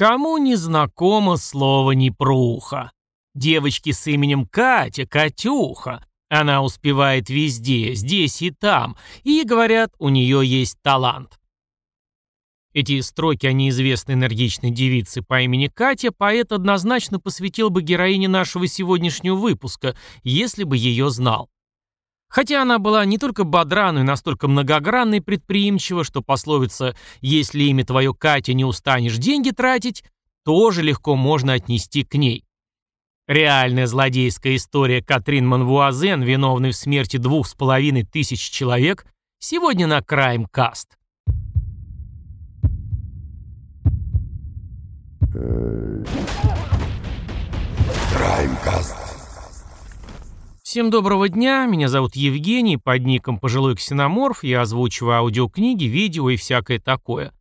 Кому не знакомо слово «непруха»? Девочки с именем Катя, Катюха. Она успевает везде, здесь и там, и, говорят, у нее есть талант. Эти строки о неизвестной энергичной девице по имени Катя поэт однозначно посвятил бы героине нашего сегодняшнего выпуска, если бы ее знал. Хотя она была не только бодра, но и настолько многогранной и предприимчива, что пословица «если имя твое Катя не устанешь деньги тратить», тоже легко можно отнести к ней. Реальная злодейская история Катрин Манвуазен, виновной в смерти двух с половиной тысяч человек, сегодня на Crime Cast. Краймкаст. Всем доброго дня, меня зовут Евгений, под ником Пожилой Ксеноморф, я озвучиваю аудиокниги, видео и всякое такое.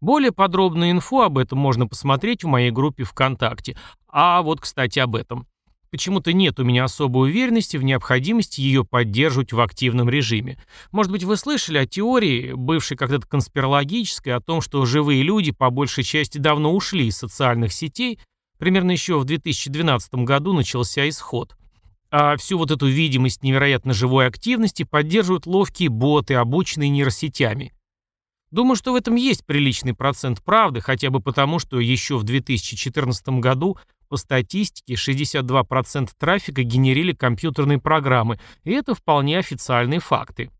Более подробную инфу об этом можно посмотреть в моей группе ВКонтакте. А вот, кстати, об этом. Почему-то нет у меня особой уверенности в необходимости ее поддерживать в активном режиме. Может быть, вы слышали о теории, бывшей когда-то конспирологической, о том, что живые люди по большей части давно ушли из социальных сетей, примерно еще в 2012 году начался исход. А всю вот эту видимость невероятно живой активности поддерживают ловкие боты, обученные нейросетями. Думаю, что в этом есть приличный процент правды, хотя бы потому, что еще в 2014 году по статистике 62% трафика генерили компьютерные программы, и это вполне официальные факты.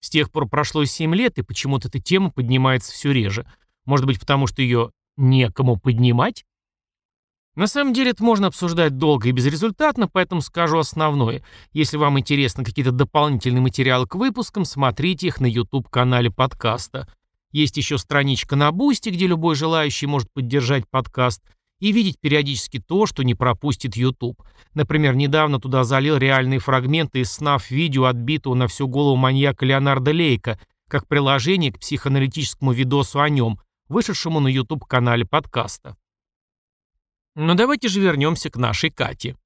С тех пор прошло 7 лет, и почему-то эта тема поднимается все реже. Может быть, потому что ее некому поднимать? На самом деле это можно обсуждать долго и безрезультатно, поэтому скажу основное. Если вам интересны какие-то дополнительные материалы к выпускам, смотрите их на YouTube-канале подкаста. Есть еще страничка на Boosty, где любой желающий может поддержать подкаст – и видеть периодически то, что не пропустит YouTube. Например, недавно туда залил реальные фрагменты из снафф видео отбитого на всю голову маньяка Леонарда Лейка, как приложение к психоаналитическому видосу о нем, вышедшему на YouTube-канале подкаста. Но давайте же вернемся к нашей Кате.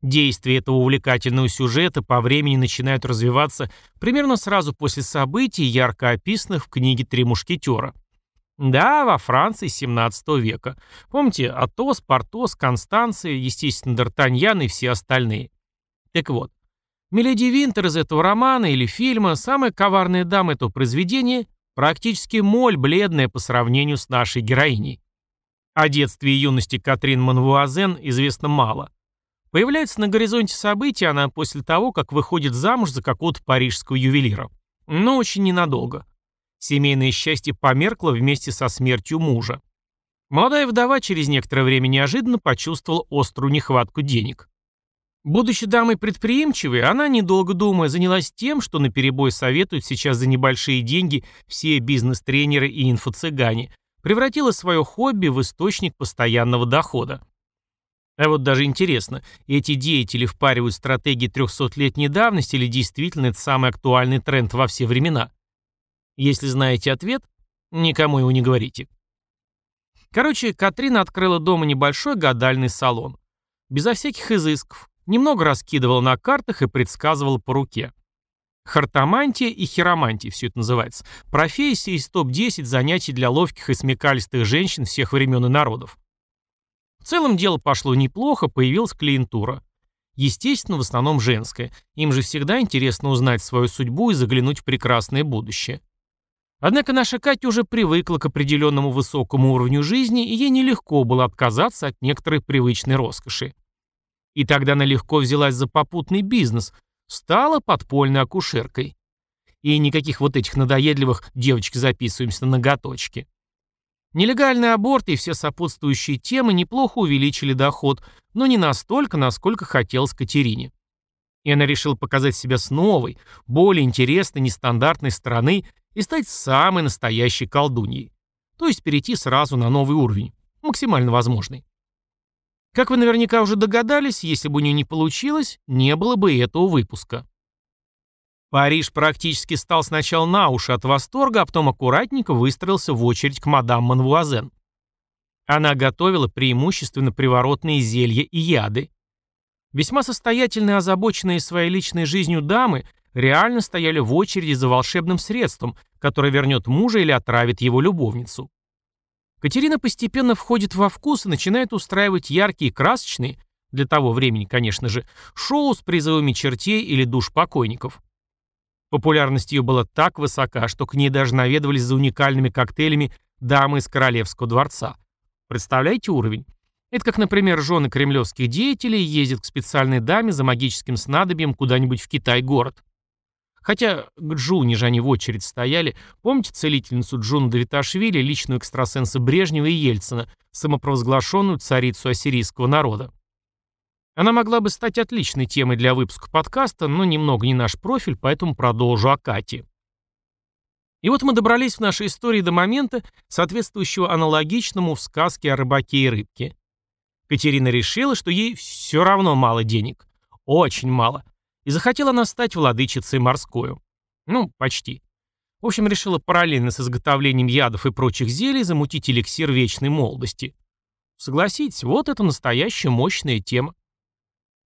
Действия этого увлекательного сюжета по времени начинают развиваться примерно сразу после событий, ярко описанных в книге «Три мушкетера». Да, во Франции 17 века. Помните, Атос, Портос, Констанция, естественно, Д'Артаньян и все остальные. Так вот, Миледи Винтер из этого романа или фильма, самая коварная дама этого произведения, практически моль бледная по сравнению с нашей героиней. О детстве и юности Катрин Манвуазен известно мало. Появляется на горизонте событий она после того, как выходит замуж за какого-то парижского ювелира. Но очень ненадолго. Семейное счастье померкло вместе со смертью мужа. Молодая вдова через некоторое время неожиданно почувствовала острую нехватку денег. Будучи дамой предприимчивой, она, недолго думая, занялась тем, что наперебой советуют сейчас за небольшие деньги все бизнес-тренеры и инфо-цыгане, превратила свое хобби в источник постоянного дохода. А вот даже интересно, эти деятели впаривают стратегии 300-летней давности или действительно это самый актуальный тренд во все времена? Если знаете ответ, никому его не говорите. Короче, Катрина открыла дома небольшой гадальный салон. Безо всяких изысков. Немного раскидывала на картах и предсказывала по руке. Хартомантия и хиромантия все это называется. Профессии из топ-10 занятий для ловких и смекалистых женщин всех времен и народов. В целом дело пошло неплохо, появилась клиентура. Естественно, в основном женская. Им же всегда интересно узнать свою судьбу и заглянуть в прекрасное будущее. Однако наша Катя уже привыкла к определенному высокому уровню жизни, и ей нелегко было отказаться от некоторой привычной роскоши. И тогда она легко взялась за попутный бизнес, стала подпольной акушеркой. И никаких вот этих надоедливых «девочки, записываемся на ноготочки». Нелегальный аборт и все сопутствующие темы неплохо увеличили доход, но не настолько, насколько хотелось Катерине. И она решила показать себя с новой, более интересной, нестандартной стороны и стать самой настоящей колдуньей. То есть перейти сразу на новый уровень, максимально возможный. Как вы наверняка уже догадались, если бы у нее не получилось, не было бы и этого выпуска. Париж практически стал сначала на уши от восторга, а потом аккуратненько выстроился в очередь к мадам Манвуазен. Она готовила преимущественно приворотные зелья и яды. Весьма состоятельные, озабоченные своей личной жизнью дамы реально стояли в очереди за волшебным средством, которое вернет мужа или отравит его любовницу. Катерина постепенно входит во вкус и начинает устраивать яркие и красочные, для того времени, конечно же, шоу с призовыми чертей или душ покойников. Популярность ее была так высока, что к ней даже наведывались за уникальными коктейлями дамы из Королевского дворца. Представляете уровень? Это как, например, жены кремлевских деятелей ездят к специальной даме за магическим снадобьем куда-нибудь в Китай-город. Хотя к Джуне же они в очередь стояли. Помните целительницу Джуну Давиташвили, личную экстрасенса Брежнева и Ельцина, самопровозглашенную царицу ассирийского народа? Она могла бы стать отличной темой для выпуска подкаста, но немного не наш профиль, поэтому продолжу о Кате. И вот мы добрались в нашей истории до момента, соответствующего аналогичному в сказке о рыбаке и рыбке. Катерина решила, что ей все равно мало денег. Очень мало. И захотела она стать владычицей морскую. Ну, почти. В общем, решила параллельно с изготовлением ядов и прочих зелий замутить эликсир вечной молодости. Согласитесь, вот это настоящая мощная тема.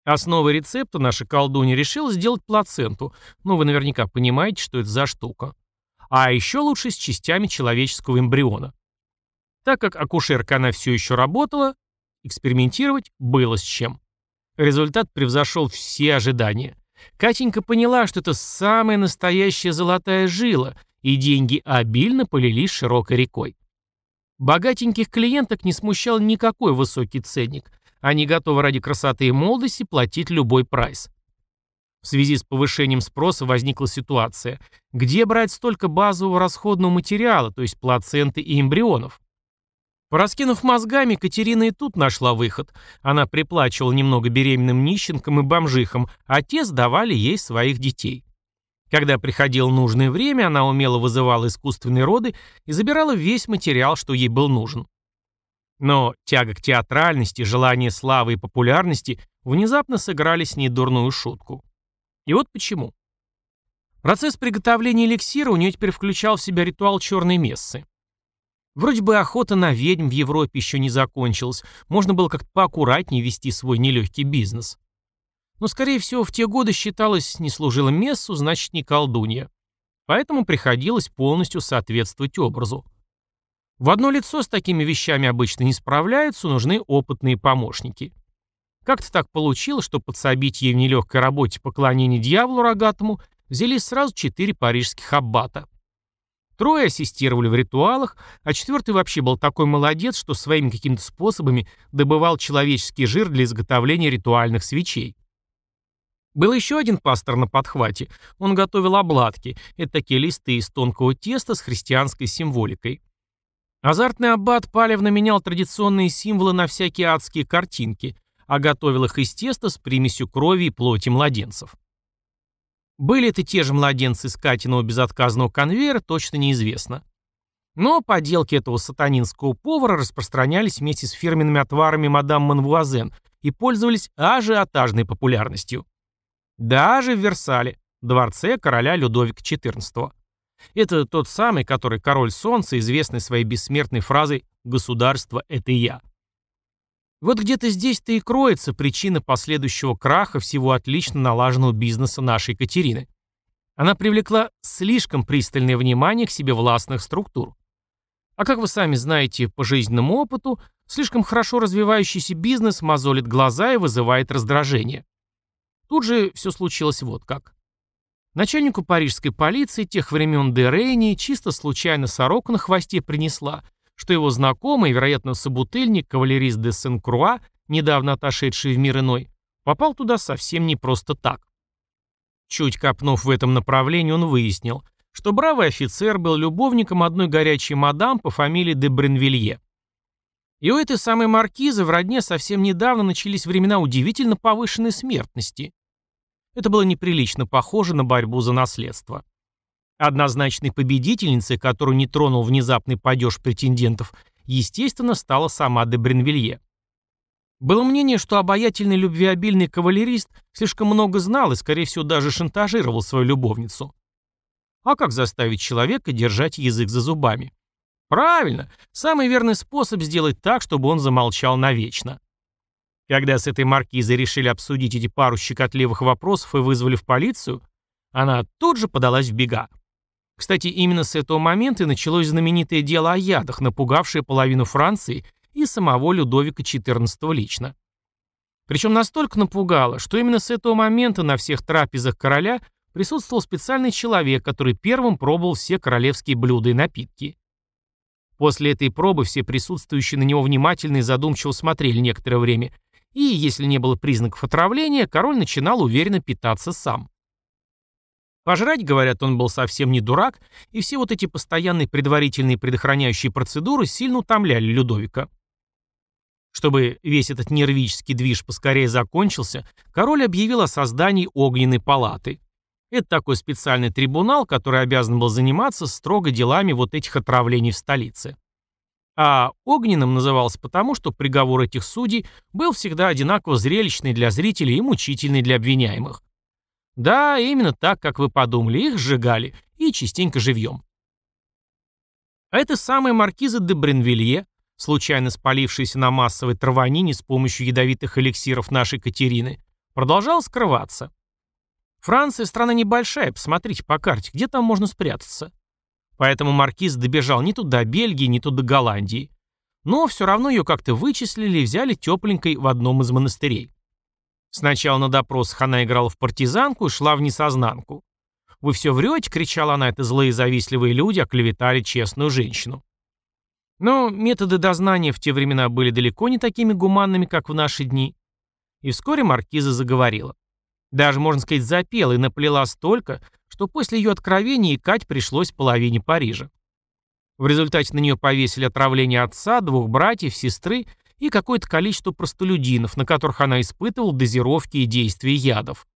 Основой рецепта наша колдунья решила сделать плаценту, но вы наверняка понимаете, что это за штука. А еще лучше с частями человеческого эмбриона. Так как акушерка она все еще работала, Экспериментировать было с чем. Результат превзошел все ожидания. Катенька поняла, что это самая настоящая золотая жила, и деньги обильно полились широкой рекой. Богатеньких клиенток не смущал никакой высокий ценник. Они готовы ради красоты и молодости платить любой прайс. В связи с повышением спроса возникла ситуация, где брать столько базового расходного материала, то есть плаценты и эмбрионов. Пораскинув мозгами, Катерина и тут нашла выход. Она приплачивала немного беременным нищенкам и бомжихам, а те сдавали ей своих детей. Когда приходило нужное время, она умело вызывала искусственные роды и забирала весь материал, что ей был нужен. Но тяга к театральности, желание славы и популярности внезапно сыграли с ней дурную шутку. И вот почему. Процесс приготовления эликсира у нее теперь включал в себя ритуал черной мессы. Вроде бы охота на ведьм в Европе еще не закончилась, можно было как-то поаккуратнее вести свой нелегкий бизнес. Но, скорее всего, в те годы считалось, не служила мессу, значит, не колдунья. Поэтому приходилось полностью соответствовать образу. В одно лицо с такими вещами обычно не справляются, нужны опытные помощники. Как-то так получилось, что подсобить ей в нелегкой работе поклонения дьяволу рогатому взялись сразу четыре парижских аббата. Трое ассистировали в ритуалах, а четвертый вообще был такой молодец, что своими какими-то способами добывал человеческий жир для изготовления ритуальных свечей. Был еще один пастор на подхвате. Он готовил обладки. Это такие листы из тонкого теста с христианской символикой. Азартный аббат палевно менял традиционные символы на всякие адские картинки, а готовил их из теста с примесью крови и плоти младенцев. Были это те же младенцы с Катиного безотказного конвейера, точно неизвестно. Но поделки этого сатанинского повара распространялись вместе с фирменными отварами мадам Манвуазен и пользовались ажиотажной популярностью. Даже в Версале, дворце короля Людовика XIV. Это тот самый, который король солнца, известный своей бессмертной фразой «Государство – это я». Вот где-то здесь-то и кроется причина последующего краха всего отлично налаженного бизнеса нашей Катерины. Она привлекла слишком пристальное внимание к себе властных структур. А как вы сами знаете по жизненному опыту, слишком хорошо развивающийся бизнес мозолит глаза и вызывает раздражение. Тут же все случилось вот как. Начальнику парижской полиции тех времен де Рейни чисто случайно сороку на хвосте принесла, что его знакомый, вероятно, собутыльник, кавалерист де Сен-Круа, недавно отошедший в мир иной, попал туда совсем не просто так. Чуть копнув в этом направлении, он выяснил, что бравый офицер был любовником одной горячей мадам по фамилии де Бренвилье. И у этой самой маркизы в родне совсем недавно начались времена удивительно повышенной смертности. Это было неприлично похоже на борьбу за наследство. Однозначной победительницей, которую не тронул внезапный падеж претендентов, естественно, стала сама де Бренвилье. Было мнение, что обаятельный любвеобильный кавалерист слишком много знал и, скорее всего, даже шантажировал свою любовницу. А как заставить человека держать язык за зубами? Правильно, самый верный способ сделать так, чтобы он замолчал навечно. Когда с этой маркизой решили обсудить эти пару щекотливых вопросов и вызвали в полицию, она тут же подалась в бега. Кстати, именно с этого момента и началось знаменитое дело о ядах, напугавшее половину Франции и самого Людовика XIV лично. Причем настолько напугало, что именно с этого момента на всех трапезах короля присутствовал специальный человек, который первым пробовал все королевские блюда и напитки. После этой пробы все присутствующие на него внимательно и задумчиво смотрели некоторое время, и, если не было признаков отравления, король начинал уверенно питаться сам. Пожрать, говорят, он был совсем не дурак, и все вот эти постоянные предварительные предохраняющие процедуры сильно утомляли Людовика. Чтобы весь этот нервический движ поскорее закончился, король объявил о создании огненной палаты. Это такой специальный трибунал, который обязан был заниматься строго делами вот этих отравлений в столице. А огненным назывался потому, что приговор этих судей был всегда одинаково зрелищный для зрителей и мучительный для обвиняемых. Да, именно так, как вы подумали, их сжигали, и частенько живьем. А это самая маркиза де Бренвилье, случайно спалившаяся на массовой траванине с помощью ядовитых эликсиров нашей Катерины, продолжала скрываться. Франция страна небольшая, посмотрите по карте, где там можно спрятаться. Поэтому маркиз добежал не то до Бельгии, не то до Голландии. Но все равно ее как-то вычислили и взяли тепленькой в одном из монастырей. Сначала на допросах она играла в партизанку и шла в несознанку. «Вы все врете!» — кричала она, это злые завистливые люди оклеветали честную женщину. Но методы дознания в те времена были далеко не такими гуманными, как в наши дни. И вскоре маркиза заговорила. Даже, можно сказать, запела и наплела столько, что после ее откровения икать пришлось половине Парижа. В результате на нее повесили отравление отца, двух братьев, сестры и какое-то количество простолюдинов, на которых она испытывала дозировки и действия ядов.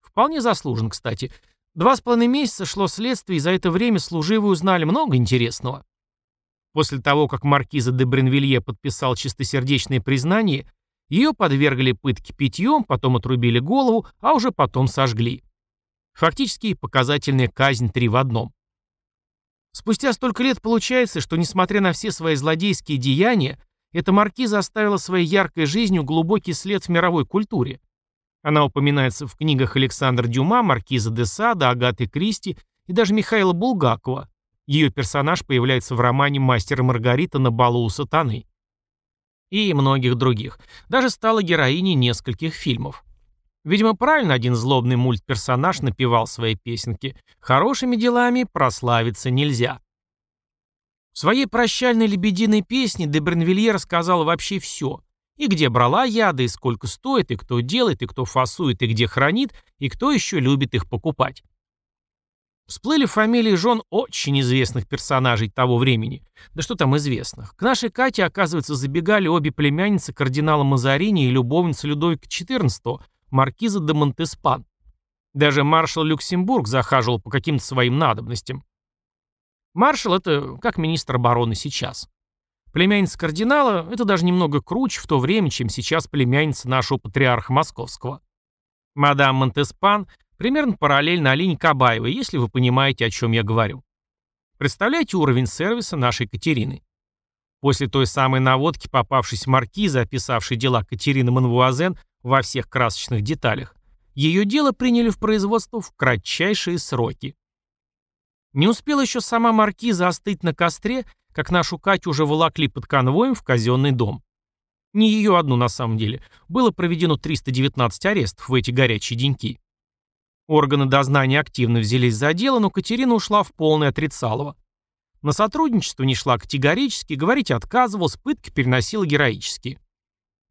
Вполне заслужен, кстати. Два с половиной месяца шло следствие, и за это время служивые узнали много интересного. После того, как маркиза де Бренвилье подписал чистосердечное признание, ее подвергли пытке питьем, потом отрубили голову, а уже потом сожгли. Фактически показательная казнь три в одном. Спустя столько лет получается, что несмотря на все свои злодейские деяния, эта маркиза оставила своей яркой жизнью глубокий след в мировой культуре. Она упоминается в книгах Александра Дюма, Маркиза де Сада, Агаты Кристи и даже Михаила Булгакова. Ее персонаж появляется в романе «Мастер и Маргарита на балу у сатаны». И многих других. Даже стала героиней нескольких фильмов. Видимо, правильно один злобный мультперсонаж напевал свои песенки «Хорошими делами прославиться нельзя». В своей прощальной лебединой песне де Бренвилье рассказал вообще все. И где брала яды, и сколько стоит, и кто делает, и кто фасует, и где хранит, и кто еще любит их покупать. Всплыли фамилии жен очень известных персонажей того времени. Да что там известных. К нашей Кате, оказывается, забегали обе племянницы кардинала Мазарини и любовница Людовика XIV, маркиза де Монтеспан. Даже маршал Люксембург захаживал по каким-то своим надобностям. Маршал — это как министр обороны сейчас. Племянница кардинала — это даже немного круче в то время, чем сейчас племянница нашего патриарха московского. Мадам Монтеспан примерно параллельно Алине Кабаевой, если вы понимаете, о чем я говорю. Представляете уровень сервиса нашей Катерины? После той самой наводки, попавшейся маркиза, описавшей дела Катерины Манвуазен во всех красочных деталях, ее дело приняли в производство в кратчайшие сроки. Не успела еще сама маркиза остыть на костре, как нашу Катю уже волокли под конвоем в казенный дом. Не ее одну на самом деле. Было проведено 319 арестов в эти горячие деньки. Органы дознания активно взялись за дело, но Катерина ушла в полное отрицалово. На сотрудничество не шла категорически, говорить отказывалась, пытки переносила героически.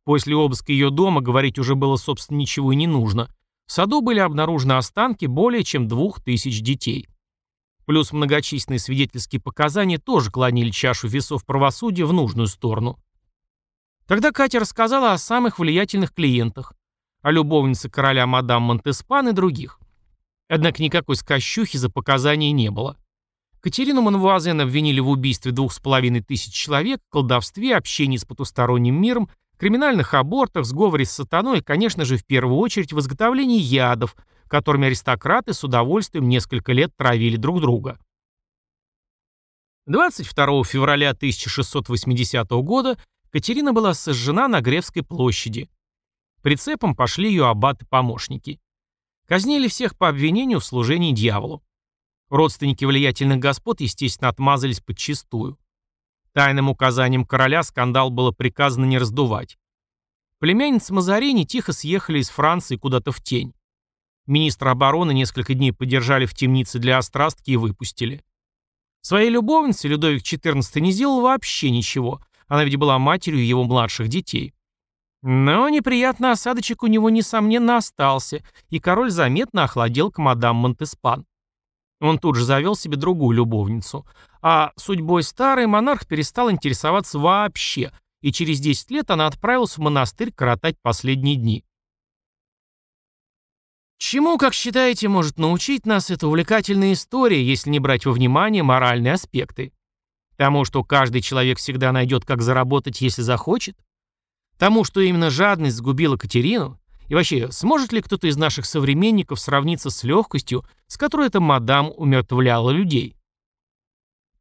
После обыска ее дома говорить уже было, собственно, ничего и не нужно. В саду были обнаружены останки более чем двух тысяч детей. Плюс многочисленные свидетельские показания тоже клонили чашу весов правосудия в нужную сторону. Тогда Катя рассказала о самых влиятельных клиентах, о любовнице короля мадам Монтеспан и других. Однако никакой скощухи за показания не было. Катерину Манвуазен обвинили в убийстве двух с половиной тысяч человек, колдовстве, общении с потусторонним миром, криминальных абортах, сговоре с сатаной и, конечно же, в первую очередь в изготовлении ядов, которыми аристократы с удовольствием несколько лет травили друг друга. 22 февраля 1680 года Катерина была сожжена на Гревской площади. Прицепом пошли ее аббаты-помощники. Казнили всех по обвинению в служении дьяволу. Родственники влиятельных господ, естественно, отмазались подчистую. Тайным указанием короля скандал было приказано не раздувать. Племянницы Мазарини тихо съехали из Франции куда-то в тень. Министра обороны несколько дней подержали в темнице для острастки и выпустили. Своей любовнице Людовик XIV не сделал вообще ничего, она ведь была матерью его младших детей. Но неприятный осадочек у него, несомненно, остался, и король заметно охладел к мадам Монтеспан. Он тут же завел себе другую любовницу. А судьбой старой монарх перестал интересоваться вообще, и через 10 лет она отправилась в монастырь коротать последние дни. Чему, как считаете, может научить нас эта увлекательная история, если не брать во внимание моральные аспекты? Тому, что каждый человек всегда найдет, как заработать, если захочет? Тому, что именно жадность сгубила Катерину? И вообще, сможет ли кто-то из наших современников сравниться с легкостью, с которой эта мадам умертвляла людей?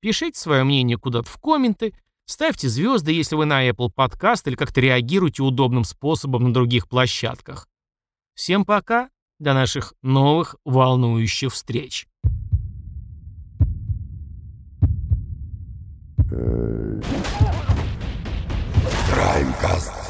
Пишите свое мнение куда-то в комменты, ставьте звезды, если вы на Apple Podcast или как-то реагируете удобным способом на других площадках. Всем пока! До наших новых волнующих встреч. Краймкаст.